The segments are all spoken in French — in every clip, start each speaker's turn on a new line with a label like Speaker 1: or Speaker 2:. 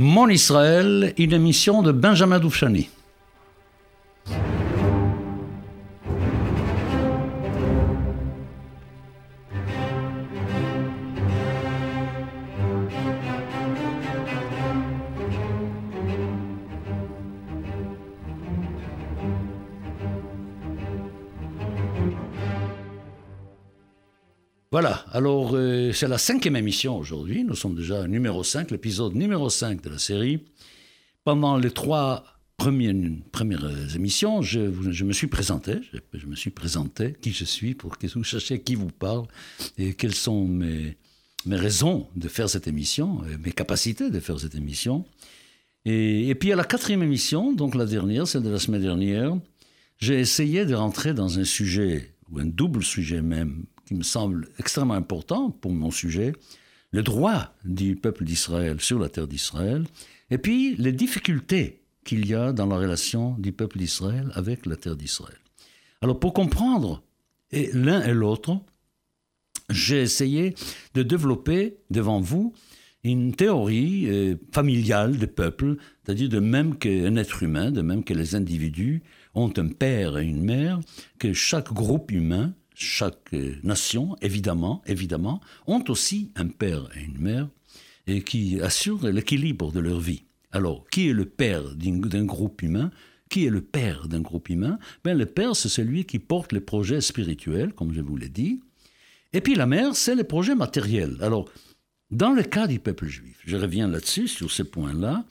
Speaker 1: Mon Israël, une émission de Benjamin Doufchani. C'est la cinquième émission aujourd'hui. Nous sommes déjà numéro 5, l'épisode numéro 5 de la série. Pendant les trois premières, émissions, je, me suis présenté. Je, me suis présenté qui je suis pour que vous sachiez qui vous parle et quelles sont mes, raisons de faire cette émission, mes capacités de faire cette émission. Et puis à la quatrième émission, donc la dernière, celle de la semaine dernière, j'ai essayé de rentrer dans un sujet, ou un double sujet même, qui me semble extrêmement important pour mon sujet, le droit du peuple d'Israël sur la terre d'Israël, et puis les difficultés qu'il y a dans la relation du peuple d'Israël avec la terre d'Israël. Alors pour comprendre l'un et l'autre, j'ai essayé de développer devant vous une théorie euh, familiale des peuples, c'est-à-dire de même qu'un être humain, de même que les individus ont un père et une mère, que chaque groupe humain chaque nation, évidemment, évidemment, ont aussi un père et une mère et qui assurent l'équilibre de leur vie. Alors, qui est le père d'un groupe humain? Qui est le père d'un groupe humain? Ben, Le père, c'est celui qui porte les projets spirituels, comme je vous l'ai dit. Et puis la mère, c'est les projets matériels. Alors, dans le cas du peuple juif, je reviens là-dessus, sur ce point-là,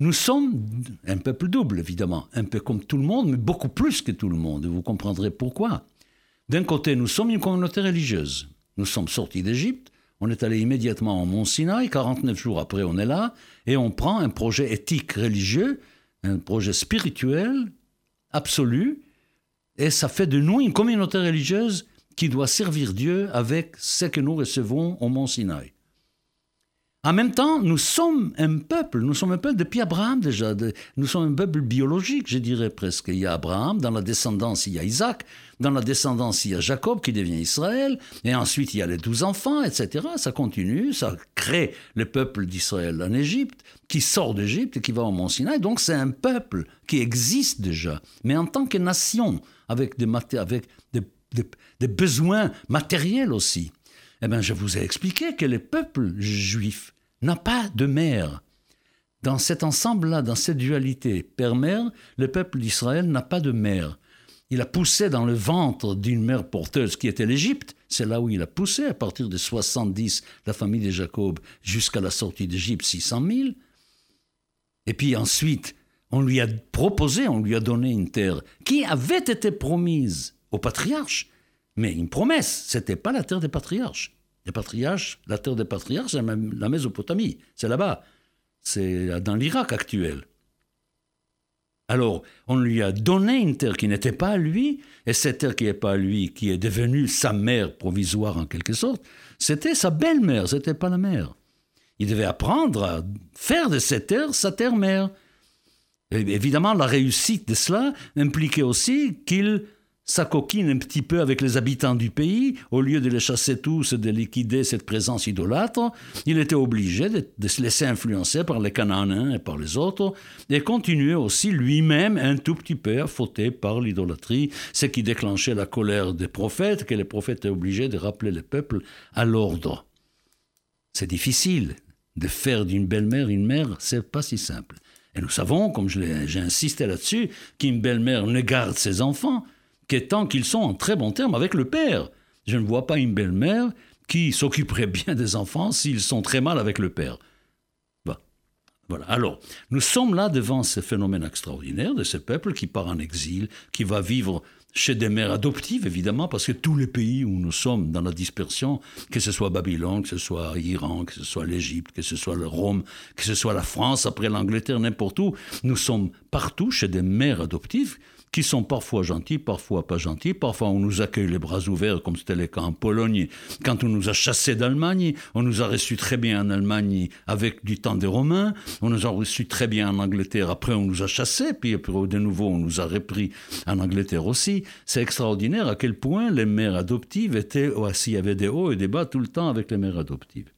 Speaker 1: nous sommes un peuple double, évidemment, un peu comme tout le monde, mais beaucoup plus que tout le monde. Vous comprendrez pourquoi. D'un côté, nous sommes une communauté religieuse. Nous sommes sortis d'Égypte, on est allé immédiatement au Mont Sinaï, 49 jours après on est là, et on prend un projet éthique religieux, un projet spirituel absolu, et ça fait de nous une communauté religieuse qui doit servir Dieu avec ce que nous recevons au Mont Sinaï. En même temps, nous sommes un peuple, nous sommes un peuple depuis Abraham déjà, nous sommes un peuple biologique, je dirais presque. Il y a Abraham, dans la descendance il y a Isaac, dans la descendance il y a Jacob qui devient Israël, et ensuite il y a les douze enfants, etc. Ça continue, ça crée le peuple d'Israël en Égypte, qui sort d'Égypte et qui va au Mont Sinaï. Donc c'est un peuple qui existe déjà, mais en tant que nation, avec des, avec des besoins matériels aussi. Eh bien, je vous ai expliqué que le peuple juif n'a pas de mère. Dans cet ensemble-là, dans cette dualité père-mère, le peuple d'Israël n'a pas de mère. Il a poussé dans le ventre d'une mère porteuse qui était l'Égypte. C'est là où il a poussé à partir de 70, la famille de Jacob, jusqu'à la sortie d'Égypte, 600 000. Et puis ensuite, on lui a proposé, on lui a donné une terre qui avait été promise au patriarche. Mais une promesse, c'était pas la terre des patriarches. Les patriarches, la terre des patriarches, c'est la Mésopotamie, c'est là-bas, c'est dans l'Irak actuel. Alors, on lui a donné une terre qui n'était pas à lui, et cette terre qui n'est pas à lui, qui est devenue sa mère provisoire en quelque sorte, c'était sa belle-mère, c'était pas la mère. Il devait apprendre à faire de cette terre sa terre-mère. Évidemment, la réussite de cela impliquait aussi qu'il s'acoquine un petit peu avec les habitants du pays, au lieu de les chasser tous et de liquider cette présence idolâtre, il était obligé de, se laisser influencer par les Cananéens et par les autres, et continuer aussi lui-même un tout petit peu à fauter par l'idolâtrie, ce qui déclenchait la colère des prophètes, que les prophètes étaient obligés de rappeler le peuple à l'ordre. C'est difficile de faire d'une belle-mère une mère, c'est pas si simple. Et nous savons, comme j'ai insisté là-dessus, qu'une belle-mère ne garde ses enfants, tant qu'ils sont en très bon terme avec le père. Je ne vois pas une belle-mère qui s'occuperait bien des enfants s'ils sont très mal avec le père. Voilà. Alors, nous sommes là devant ce phénomène extraordinaire de ce peuple qui part en exil, qui va vivre chez des mères adoptives, évidemment, parce que tous les pays où nous sommes dans la dispersion, que ce soit Babylone, que ce soit Iran, que ce soit l'Égypte, que ce soit le Rome, que ce soit la France, après l'Angleterre, n'importe où, nous sommes partout chez des mères adoptives qui sont parfois gentils, parfois pas gentils. Parfois, on nous accueille les bras ouverts, comme c'était le cas en Pologne. Quand on nous a chassés d'Allemagne, on nous a reçus très bien en Allemagne avec du temps des Romains. On nous a reçus très bien en Angleterre. Après, on nous a chassés, puis de nouveau, on nous a repris en Angleterre aussi. C'est extraordinaire à quel point les mères adoptives étaient, s'il y avait des hauts et des bas tout le temps avec les mères adoptives.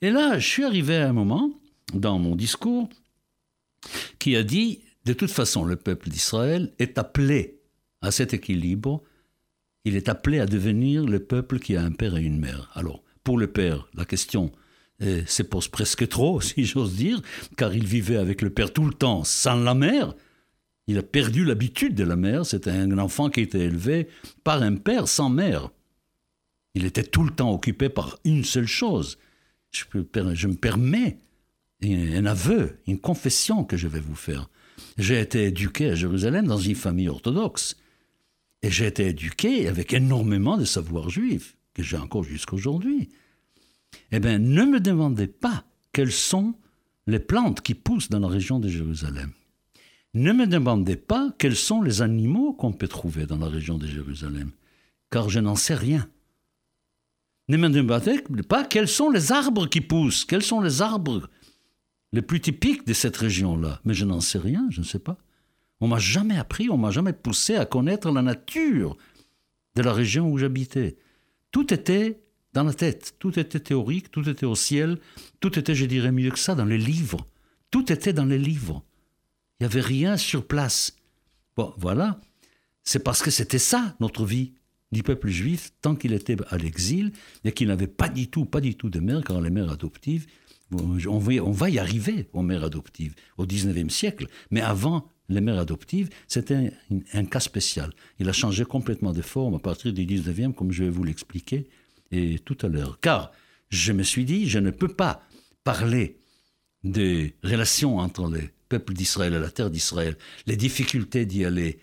Speaker 1: Et là, je suis arrivé à un moment dans mon discours, qui a dit, de toute façon, le peuple d'Israël est appelé à cet équilibre, il est appelé à devenir le peuple qui a un père et une mère. Alors, pour le père, la question euh, se pose presque trop, si j'ose dire, car il vivait avec le père tout le temps sans la mère. Il a perdu l'habitude de la mère, c'était un enfant qui était élevé par un père sans mère. Il était tout le temps occupé par une seule chose. Je, je me permets un aveu, une confession que je vais vous faire. J'ai été éduqué à Jérusalem dans une famille orthodoxe. Et j'ai été éduqué avec énormément de savoir juif, que j'ai encore jusqu'aujourd'hui. Eh bien, ne me demandez pas quelles sont les plantes qui poussent dans la région de Jérusalem. Ne me demandez pas quels sont les animaux qu'on peut trouver dans la région de Jérusalem, car je n'en sais rien. Ne me demandez pas quels sont les arbres qui poussent, quels sont les arbres les plus typiques de cette région-là. Mais je n'en sais rien, je ne sais pas. On m'a jamais appris, on m'a jamais poussé à connaître la nature de la région où j'habitais. Tout était dans la tête, tout était théorique, tout était au ciel, tout était, je dirais mieux que ça, dans les livres. Tout était dans les livres. Il n'y avait rien sur place. Bon, voilà. C'est parce que c'était ça, notre vie du peuple juif, tant qu'il était à l'exil, et qu'il n'avait pas du tout, pas du tout de mère, car les mères adoptives, on va, y arriver aux mères adoptives au XIXe siècle. Mais avant les mères adoptives, c'était un, cas spécial. Il a changé complètement de forme à partir du XIXe, comme je vais vous l'expliquer et tout à l'heure. Car je me suis dit, je ne peux pas parler des relations entre les peuples d'Israël et la terre d'Israël, les difficultés d'y aller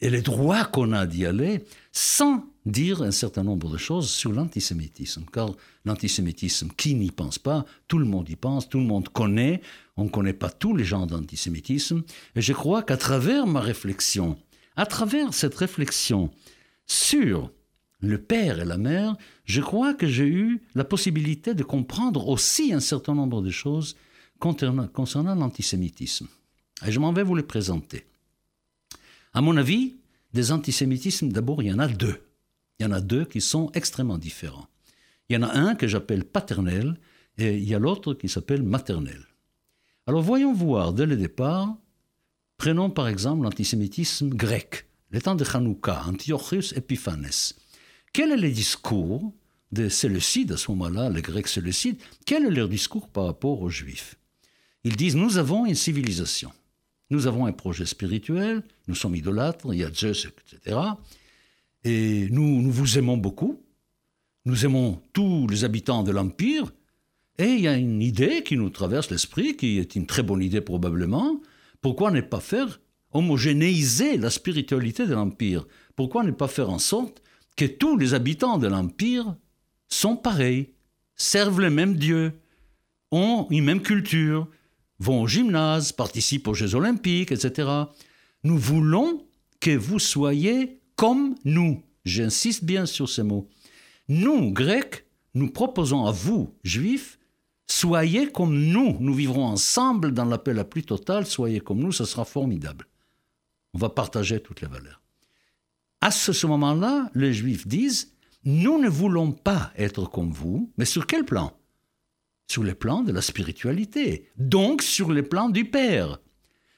Speaker 1: et les droits qu'on a d'y aller, sans dire un certain nombre de choses sur l'antisémitisme. Car l'antisémitisme, qui n'y pense pas Tout le monde y pense, tout le monde connaît. On ne connaît pas tous les gens d'antisémitisme. Et je crois qu'à travers ma réflexion, à travers cette réflexion sur le père et la mère, je crois que j'ai eu la possibilité de comprendre aussi un certain nombre de choses concernant, l'antisémitisme. Et je m'en vais vous les présenter. À mon avis, des antisémitismes, d'abord, il y en a deux. Il y en a deux qui sont extrêmement différents. Il y en a un que j'appelle paternel et il y a l'autre qui s'appelle maternel. Alors voyons voir dès le départ, prenons par exemple l'antisémitisme grec, les temps de Hanouka, Antiochus Epiphanes. Quel est le discours des Séleucides à ce moment-là, les Grecs Séleucides Quel est leur discours par rapport aux Juifs? Ils disent Nous avons une civilisation, nous avons un projet spirituel, nous sommes idolâtres, il y a Zeus, etc. Et nous, nous vous aimons beaucoup. Nous aimons tous les habitants de l'Empire. Et il y a une idée qui nous traverse l'esprit, qui est une très bonne idée probablement. Pourquoi ne pas faire homogénéiser la spiritualité de l'Empire? Pourquoi ne pas faire en sorte que tous les habitants de l'Empire sont pareils, servent les mêmes dieux, ont une même culture, vont au gymnase, participent aux Jeux olympiques, etc. Nous voulons que vous soyez comme nous. J'insiste bien sur ces mots. Nous, Grecs, nous proposons à vous, Juifs, soyez comme nous. Nous vivrons ensemble dans la paix la plus totale. Soyez comme nous, ce sera formidable. On va partager toutes les valeurs. À ce moment-là, les Juifs disent, nous ne voulons pas être comme vous, mais sur quel plan? Sur le plan de la spiritualité, donc sur le plan du Père.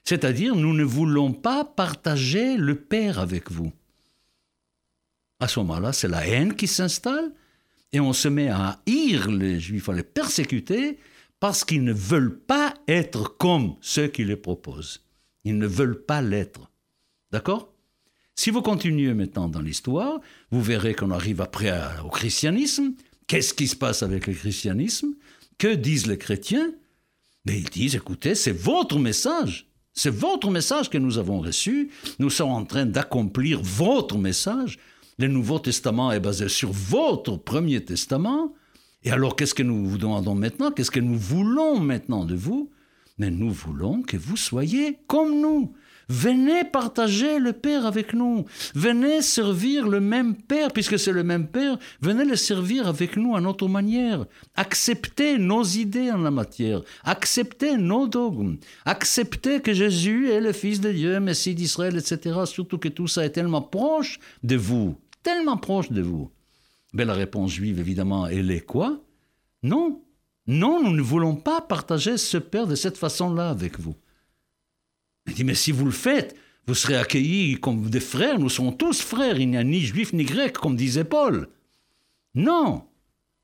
Speaker 1: C'est-à-dire, nous ne voulons pas partager le Père avec vous à ce moment-là, c'est la haine qui s'installe et on se met à haïr les juifs, à les persécuter parce qu'ils ne veulent pas être comme ceux qui les proposent. Ils ne veulent pas l'être. D'accord? Si vous continuez maintenant dans l'histoire, vous verrez qu'on arrive après au christianisme. Qu'est-ce qui se passe avec le christianisme? Que disent les chrétiens? Mais ils disent, écoutez, c'est votre message. C'est votre message que nous avons reçu. Nous sommes en train d'accomplir votre message. Le Nouveau Testament est basé sur votre Premier Testament. Et alors, qu'est-ce que nous vous demandons maintenant? Qu'est-ce que nous voulons maintenant de vous? Mais nous voulons que vous soyez comme nous. Venez partager le Père avec nous. Venez servir le même Père, puisque c'est le même Père. Venez le servir avec nous à notre manière. Acceptez nos idées en la matière. Acceptez nos dogmes. Acceptez que Jésus est le Fils de Dieu, Messie d'Israël, etc. Surtout que tout ça est tellement proche de vous. Tellement proche de vous. Mais la réponse juive, évidemment, elle est quoi? Non. Non, nous ne voulons pas partager ce Père de cette façon-là avec vous. Il dit, mais si vous le faites, vous serez accueillis comme des frères, nous sommes tous frères, il n'y a ni juif ni grec, comme disait Paul. Non,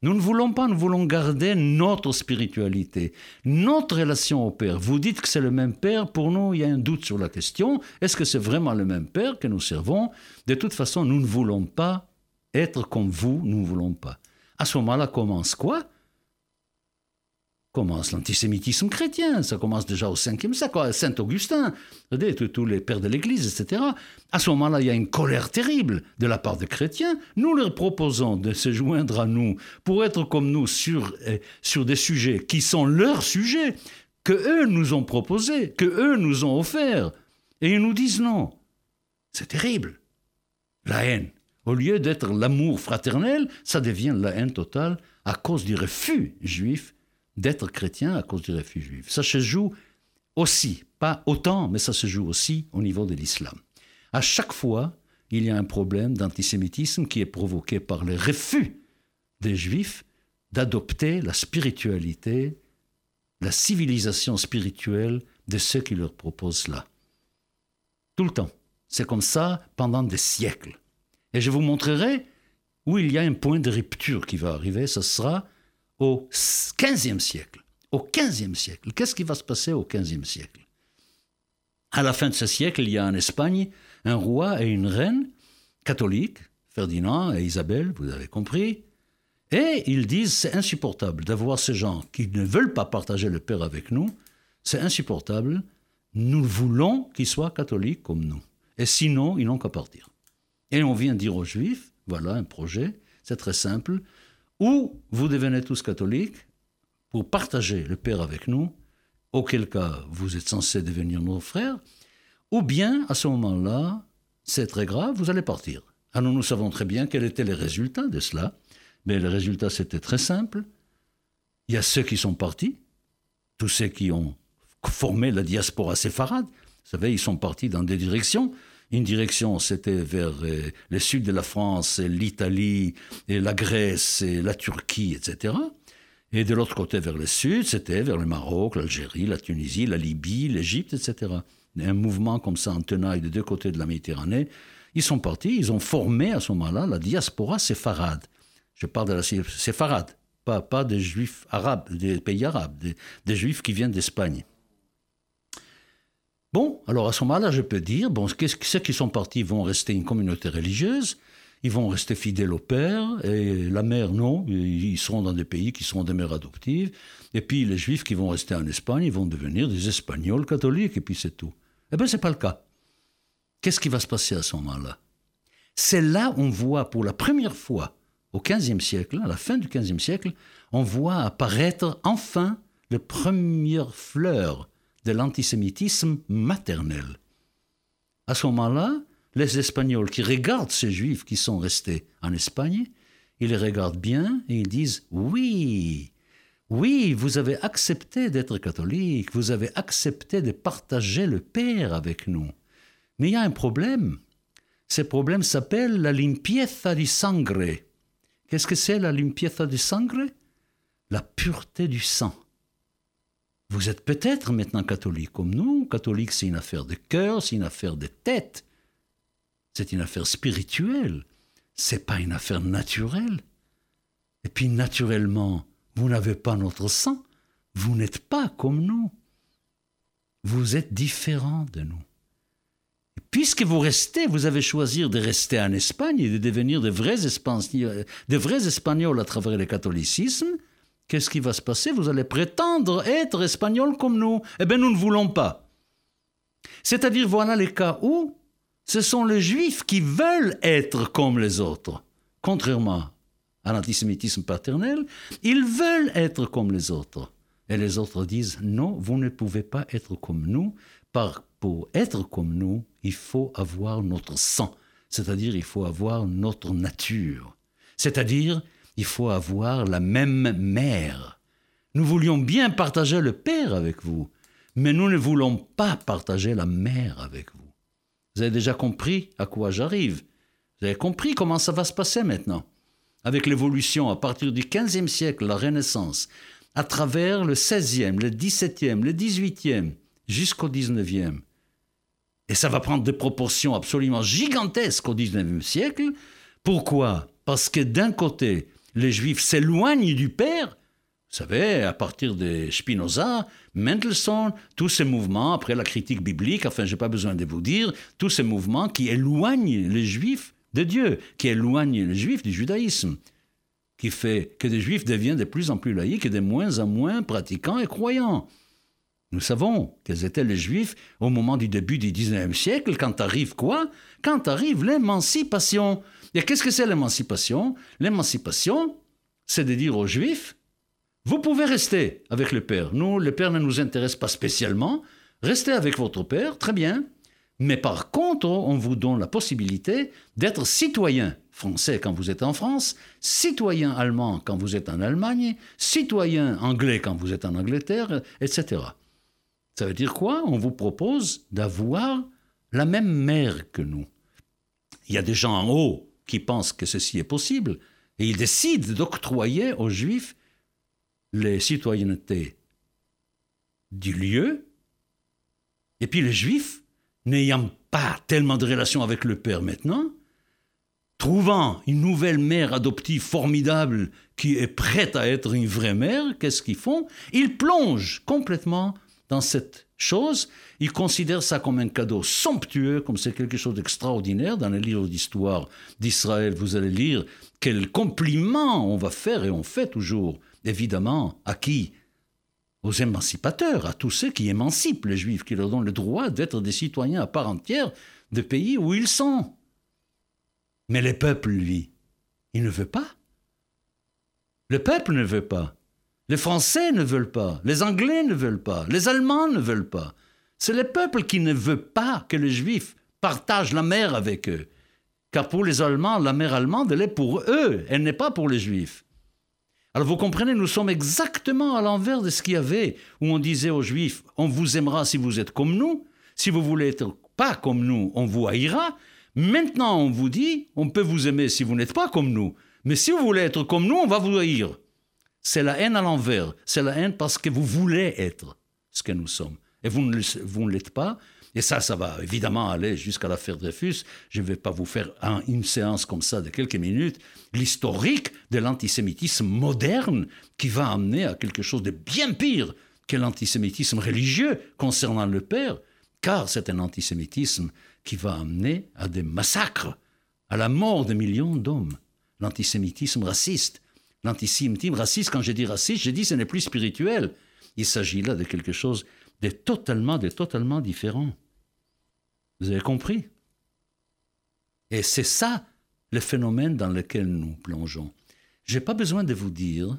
Speaker 1: nous ne voulons pas, nous voulons garder notre spiritualité, notre relation au Père. Vous dites que c'est le même Père, pour nous, il y a un doute sur la question. Est-ce que c'est vraiment le même Père que nous servons? De toute façon, nous ne voulons pas être comme vous, nous ne voulons pas. À ce moment-là commence quoi? Commence l'antisémitisme chrétien, ça commence déjà au 5e siècle, Saint Augustin, tous les pères de l'Église, etc. À ce moment-là, il y a une colère terrible de la part des chrétiens. Nous leur proposons de se joindre à nous pour être comme nous sur, eh, sur des sujets qui sont leurs sujets, que eux nous ont proposés, que eux nous ont offerts. Et ils nous disent non. C'est terrible. La haine. Au lieu d'être l'amour fraternel, ça devient la haine totale à cause du refus juif d'être chrétien à cause du refus juif. Ça se joue aussi, pas autant, mais ça se joue aussi au niveau de l'islam. À chaque fois, il y a un problème d'antisémitisme qui est provoqué par le refus des juifs d'adopter la spiritualité, la civilisation spirituelle de ceux qui leur proposent cela. Tout le temps. C'est comme ça pendant des siècles. Et je vous montrerai où il y a un point de rupture qui va arriver. Ce sera au XVe siècle. Au XVe siècle. Qu'est-ce qui va se passer au XVe siècle? À la fin de ce siècle, il y a en Espagne un roi et une reine catholiques, Ferdinand et Isabelle, vous avez compris. Et ils disent c'est insupportable d'avoir ces gens qui ne veulent pas partager le Père avec nous. C'est insupportable. Nous voulons qu'ils soient catholiques comme nous. Et sinon, ils n'ont qu'à partir. Et on vient dire aux Juifs, voilà un projet, c'est très simple, ou vous devenez tous catholiques pour partager le Père avec nous, auquel cas vous êtes censés devenir nos frères, ou bien à ce moment-là, c'est très grave, vous allez partir. Alors nous savons très bien quels étaient les résultats de cela, mais les résultats c'était très simple. Il y a ceux qui sont partis, tous ceux qui ont formé la diaspora séfarade, vous savez, ils sont partis dans des directions. Une direction, c'était vers euh, le sud de la France, l'Italie, la Grèce, la Turquie, etc. Et de l'autre côté, vers le sud, c'était vers le Maroc, l'Algérie, la Tunisie, la Libye, l'Égypte, etc. Un mouvement comme ça en tenaille des deux côtés de la Méditerranée. Ils sont partis, ils ont formé à ce moment-là la diaspora séfarade. Je parle de la séfarade, pas, pas des juifs arabes, des pays arabes, des juifs qui viennent d'Espagne. Bon, alors à ce moment-là, je peux dire, bon, ceux qui sont partis vont rester une communauté religieuse, ils vont rester fidèles au père, et la mère, non, ils seront dans des pays qui seront des mères adoptives, et puis les juifs qui vont rester en Espagne, ils vont devenir des Espagnols catholiques, et puis c'est tout. Eh bien, ce n'est pas le cas. Qu'est-ce qui va se passer à ce moment-là? C'est là on voit pour la première fois, au XVe siècle, à la fin du XVe siècle, on voit apparaître enfin les premières fleurs de l'antisémitisme maternel. À ce moment-là, les Espagnols qui regardent ces Juifs qui sont restés en Espagne, ils les regardent bien et ils disent Oui, oui, vous avez accepté d'être catholique, vous avez accepté de partager le Père avec nous. Mais il y a un problème. Ce problème s'appelle la limpieza du sangre. Qu'est-ce que c'est la limpieza du sangre? La pureté du sang. Vous êtes peut-être maintenant catholique comme nous. Catholique, c'est une affaire de cœur, c'est une affaire de tête. C'est une affaire spirituelle. C'est pas une affaire naturelle. Et puis, naturellement, vous n'avez pas notre sang. Vous n'êtes pas comme nous. Vous êtes différent de nous. Puisque vous restez, vous avez choisi de rester en Espagne et de devenir de vrais Espagnols à travers le catholicisme, qu'est-ce qui va se passer? Vous allez prétendre être espagnol comme nous. Eh bien, nous ne voulons pas. C'est-à-dire, voilà les cas où ce sont les juifs qui veulent être comme les autres. Contrairement à l'antisémitisme paternel, ils veulent être comme les autres. Et les autres disent, non, vous ne pouvez pas être comme nous, par, pour être comme nous, il faut avoir notre sang, c'est-à-dire il faut avoir notre nature. C'est-à-dire, il faut avoir la même mère. Nous voulions bien partager le Père avec vous, mais nous ne voulons pas partager la mère avec vous. Vous avez déjà compris à quoi j'arrive. Vous avez compris comment ça va se passer maintenant. Avec l'évolution à partir du XVe siècle, la Renaissance, à travers le 16e, le 17e, le 18e, jusqu'au 19e. Et ça va prendre des proportions absolument gigantesques au 19e siècle. Pourquoi? Parce que d'un côté, les Juifs s'éloignent du Père. Vous savez, à partir de Spinoza, Mendelssohn, tous ces mouvements, après la critique biblique, enfin, je n'ai pas besoin de vous dire, tous ces mouvements qui éloignent les Juifs de Dieu, qui éloignent les Juifs du judaïsme, qui fait que les Juifs deviennent de plus en plus laïcs et de moins en moins pratiquants et croyants. Nous savons quels étaient les Juifs au moment du début du XIXe siècle, quand arrive quoi? Quand arrive l'émancipation. Et qu'est-ce que c'est l'émancipation? L'émancipation, c'est de dire aux Juifs, vous pouvez rester avec le Père. Nous, le Père ne nous intéresse pas spécialement. Restez avec votre Père, très bien. Mais par contre, on vous donne la possibilité d'être citoyen français quand vous êtes en France, citoyen allemand quand vous êtes en Allemagne, citoyen anglais quand vous êtes en Angleterre, etc. Ça veut dire quoi? On vous propose d'avoir la même mère que nous. Il y a des gens en haut qui pensent que ceci est possible, et ils décident d'octroyer aux Juifs les citoyennetés du lieu, et puis les Juifs, n'ayant pas tellement de relations avec le Père maintenant, trouvant une nouvelle mère adoptive formidable qui est prête à être une vraie mère, qu'est-ce qu'ils font? Ils plongent complètement dans cette chose. Il considère ça comme un cadeau somptueux, comme c'est quelque chose d'extraordinaire. Dans les livres d'histoire d'Israël, vous allez lire quel compliment on va faire, et on fait toujours, évidemment, à qui? Aux émancipateurs, à tous ceux qui émancipent les Juifs, qui leur donnent le droit d'être des citoyens à part entière de pays où ils sont. Mais le peuple, lui, il ne veut pas. Le peuple ne veut pas. Les Français ne veulent pas, les Anglais ne veulent pas, les Allemands ne veulent pas. C'est le peuple qui ne veut pas que les Juifs partagent la mer avec eux. Car pour les Allemands, la mer allemande, elle est pour eux, elle n'est pas pour les Juifs. Alors vous comprenez, nous sommes exactement à l'envers de ce qu'il y avait, où on disait aux Juifs, on vous aimera si vous êtes comme nous, si vous voulez être pas comme nous, on vous haïra. Maintenant, on vous dit, on peut vous aimer si vous n'êtes pas comme nous, mais si vous voulez être comme nous, on va vous haïr. C'est la haine à l'envers. C'est la haine parce que vous voulez être ce que nous sommes. Et vous ne, l'êtes pas. Et ça, ça va évidemment aller jusqu'à l'affaire Dreyfus. Je ne vais pas vous faire une séance comme ça de quelques minutes. L'historique de l'antisémitisme moderne qui va amener à quelque chose de bien pire que l'antisémitisme religieux concernant le Père, car c'est un antisémitisme qui va amener à des massacres, à la mort de millions d'hommes. L'antisémitisme raciste, L'antisémitisme raciste, quand je dis raciste, je dis ce n'est plus spirituel. Il s'agit là de quelque chose de totalement, de totalement différent. Vous avez compris? Et c'est ça le phénomène dans lequel nous plongeons. Je n'ai pas besoin de vous dire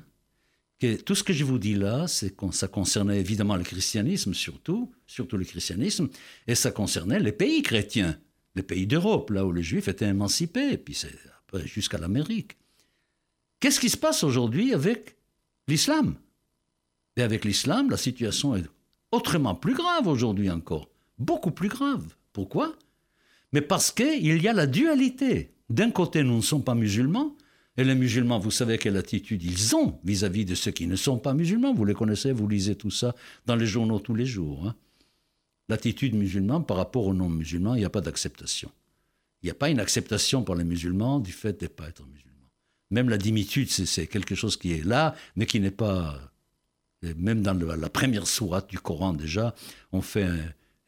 Speaker 1: que tout ce que je vous dis là, c'est ça concernait évidemment le christianisme surtout, surtout le christianisme, et ça concernait les pays chrétiens, les pays d'Europe, là où les juifs étaient émancipés, puis c'est jusqu'à l'Amérique. Qu'est-ce qui se passe aujourd'hui avec l'islam? Et avec l'islam, la situation est autrement plus grave aujourd'hui encore, beaucoup plus grave. Pourquoi? Mais parce qu'il y a la dualité. D'un côté, nous ne sommes pas musulmans, et les musulmans, vous savez quelle attitude ils ont vis-à-vis de ceux qui ne sont pas musulmans. Vous les connaissez, vous lisez tout ça dans les journaux tous les jours. Hein. L'attitude musulmane par rapport aux non-musulmans, il n'y a pas d'acceptation. Il n'y a pas une acceptation par les musulmans du fait de ne pas être musulmans. Même la dimitude, c'est quelque chose qui est là, mais qui n'est pas. Même dans la première sourate du Coran, déjà, on fait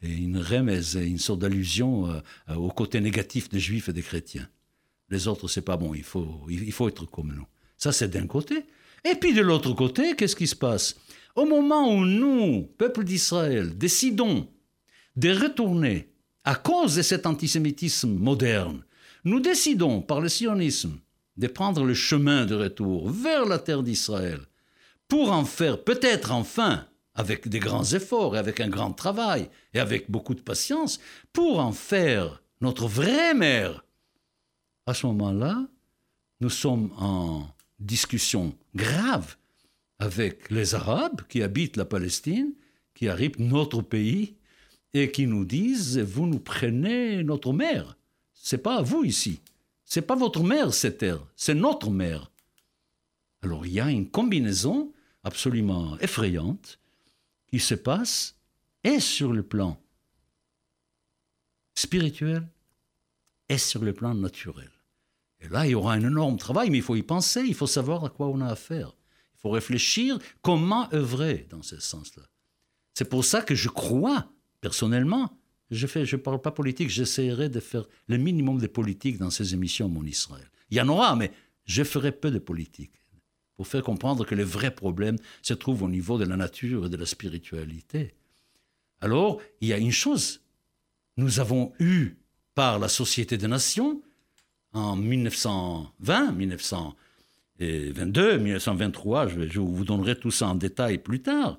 Speaker 1: une remèze, une sorte d'allusion euh, au côté négatif des juifs et des chrétiens. Les autres, c'est pas bon, il faut, il faut être comme nous. Ça, c'est d'un côté. Et puis de l'autre côté, qu'est-ce qui se passe? Au moment où nous, peuple d'Israël, décidons de retourner à cause de cet antisémitisme moderne, nous décidons par le sionisme de prendre le chemin de retour vers la terre d'Israël, pour en faire peut-être enfin, avec des grands efforts et avec un grand travail et avec beaucoup de patience, pour en faire notre vraie mère. À ce moment-là, nous sommes en discussion grave avec les Arabes qui habitent la Palestine, qui habitent notre pays, et qui nous disent Vous nous prenez notre mère. C'est pas à vous ici. C'est pas votre mère, cette terre, c'est notre mère. Alors il y a une combinaison absolument effrayantes qui se passent et sur le plan spirituel et sur le plan naturel. Et là, il y aura un énorme travail, mais il faut y penser, il faut savoir à quoi on a affaire. Il faut réfléchir comment œuvrer dans ce sens-là. C'est pour ça que je crois, personnellement, je ne je parle pas politique, j'essaierai de faire le minimum de politique dans ces émissions Mon Israël. Il y en aura, mais je ferai peu de politique pour faire comprendre que le vrai problème se trouve au niveau de la nature et de la spiritualité. Alors, il y a une chose. Nous avons eu, par la Société des Nations, en 1920, 1922, 1923, je, je vous donnerai tout ça en détail plus tard,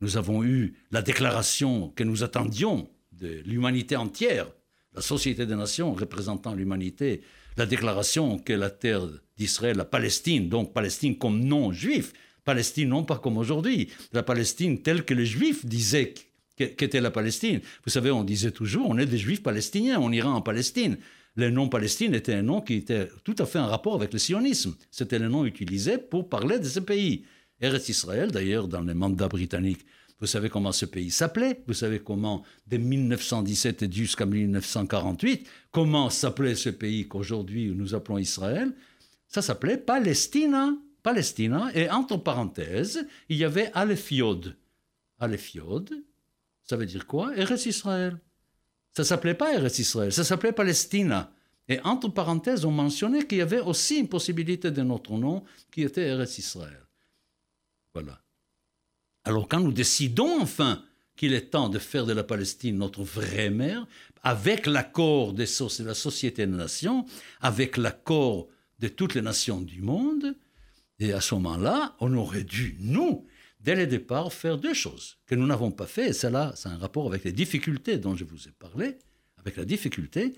Speaker 1: nous avons eu la déclaration que nous attendions de l'humanité entière, la Société des Nations représentant l'humanité, la déclaration que la terre d'Israël, la Palestine, donc Palestine comme non juif, Palestine non pas comme aujourd'hui, la Palestine telle que les juifs disaient qu'était la Palestine. Vous savez, on disait toujours, on est des juifs palestiniens, on ira en Palestine. Le nom Palestine était un nom qui était tout à fait en rapport avec le sionisme. C'était le nom utilisé pour parler de ce pays. Eretz Israël, d'ailleurs, dans les mandats britanniques, vous savez comment ce pays s'appelait? Vous savez comment, dès 1917 jusqu'à 1948, comment s'appelait ce pays qu'aujourd'hui nous appelons Israël? Ça s'appelait Palestina. Palestina, et entre parenthèses, il y avait Alephiod. Alephiod, ça veut dire quoi? Eretz Israël. Ça s'appelait pas Eretz Israël, ça s'appelait Palestina. Et entre parenthèses, on mentionnait qu'il y avait aussi une possibilité de notre nom qui était Eretz Israël. Voilà. Alors quand nous décidons enfin qu'il est temps de faire de la Palestine notre vraie mère, avec l'accord de la Société des Nations, avec l'accord de toutes les nations du monde, et à ce moment-là, on aurait dû, nous, dès le départ, faire deux choses que nous n'avons pas fait, et cela, c'est un rapport avec les difficultés dont je vous ai parlé. Avec la difficulté,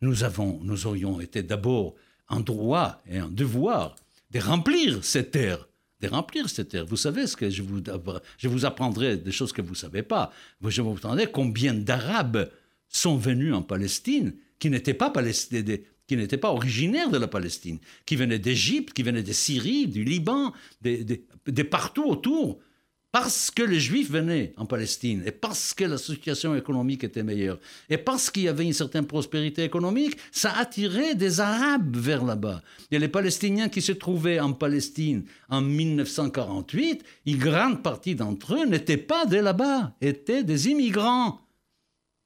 Speaker 1: nous, avons, nous aurions été d'abord en droit et en devoir de remplir cette terre de remplir cette terre. Vous savez ce que je vous, je vous apprendrai des choses que vous ne savez pas. Je vous apprendrai combien d'Arabes sont venus en Palestine qui n'étaient pas qui n'étaient pas originaires de la Palestine, qui venaient d'Égypte, qui venaient de Syrie, du Liban, de partout autour, parce que les Juifs venaient en Palestine, et parce que la situation économique était meilleure, et parce qu'il y avait une certaine prospérité économique, ça attirait des Arabes vers là-bas. Et les Palestiniens qui se trouvaient en Palestine en 1948, une grande partie d'entre eux n'étaient pas de là-bas, étaient des immigrants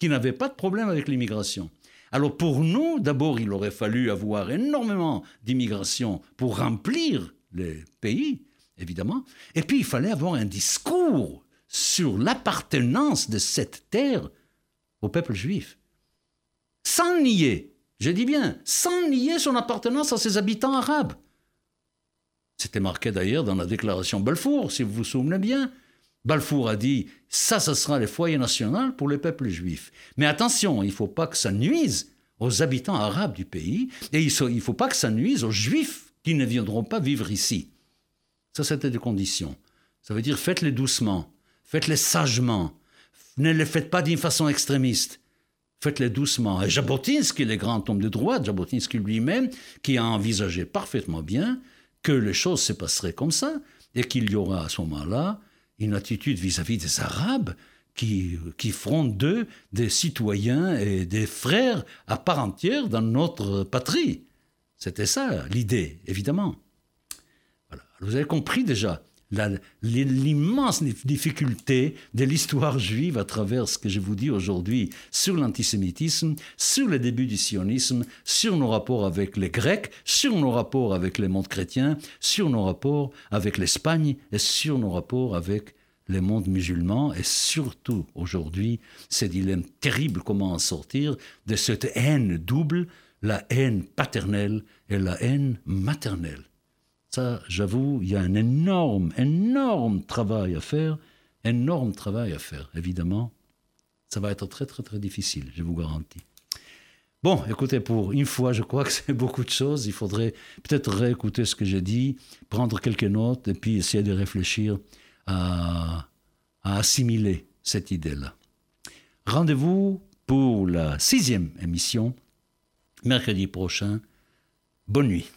Speaker 1: qui n'avaient pas de problème avec l'immigration. Alors pour nous, d'abord, il aurait fallu avoir énormément d'immigration pour remplir les pays évidemment. Et puis, il fallait avoir un discours sur l'appartenance de cette terre au peuple juif. Sans nier, je dis bien, sans nier son appartenance à ses habitants arabes. C'était marqué d'ailleurs dans la déclaration Balfour, si vous vous souvenez bien. Balfour a dit ça, ce sera le foyer national pour le peuple juif. Mais attention, il ne faut pas que ça nuise aux habitants arabes du pays et il ne faut pas que ça nuise aux juifs qui ne viendront pas vivre ici. Ça, c'était des conditions. Ça veut dire faites-les doucement, faites-les sagement, ne les faites pas d'une façon extrémiste. Faites-les doucement. Et Jabotinsky, le grand homme de droite, Jabotinsky lui-même, qui a envisagé parfaitement bien que les choses se passeraient comme ça, et qu'il y aura à ce moment-là une attitude vis-à-vis des Arabes qui, qui feront d'eux des citoyens et des frères à part entière dans notre patrie. C'était ça l'idée, évidemment. Vous avez compris déjà l'immense difficulté de l'histoire juive à travers ce que je vous dis aujourd'hui sur l'antisémitisme, sur les débuts du sionisme, sur nos rapports avec les Grecs, sur nos rapports avec les mondes chrétiens, sur nos rapports avec l'Espagne et sur nos rapports avec les mondes musulmans et surtout aujourd'hui ces dilemmes terribles comment en sortir de cette haine double, la haine paternelle et la haine maternelle. Ça, j'avoue, il y a un énorme, énorme travail à faire, énorme travail à faire, évidemment. Ça va être très, très, très difficile, je vous garantis. Bon, écoutez, pour une fois, je crois que c'est beaucoup de choses. Il faudrait peut-être réécouter ce que j'ai dit, prendre quelques notes et puis essayer de réfléchir à, à assimiler cette idée-là. Rendez-vous pour la sixième émission, mercredi prochain. Bonne nuit.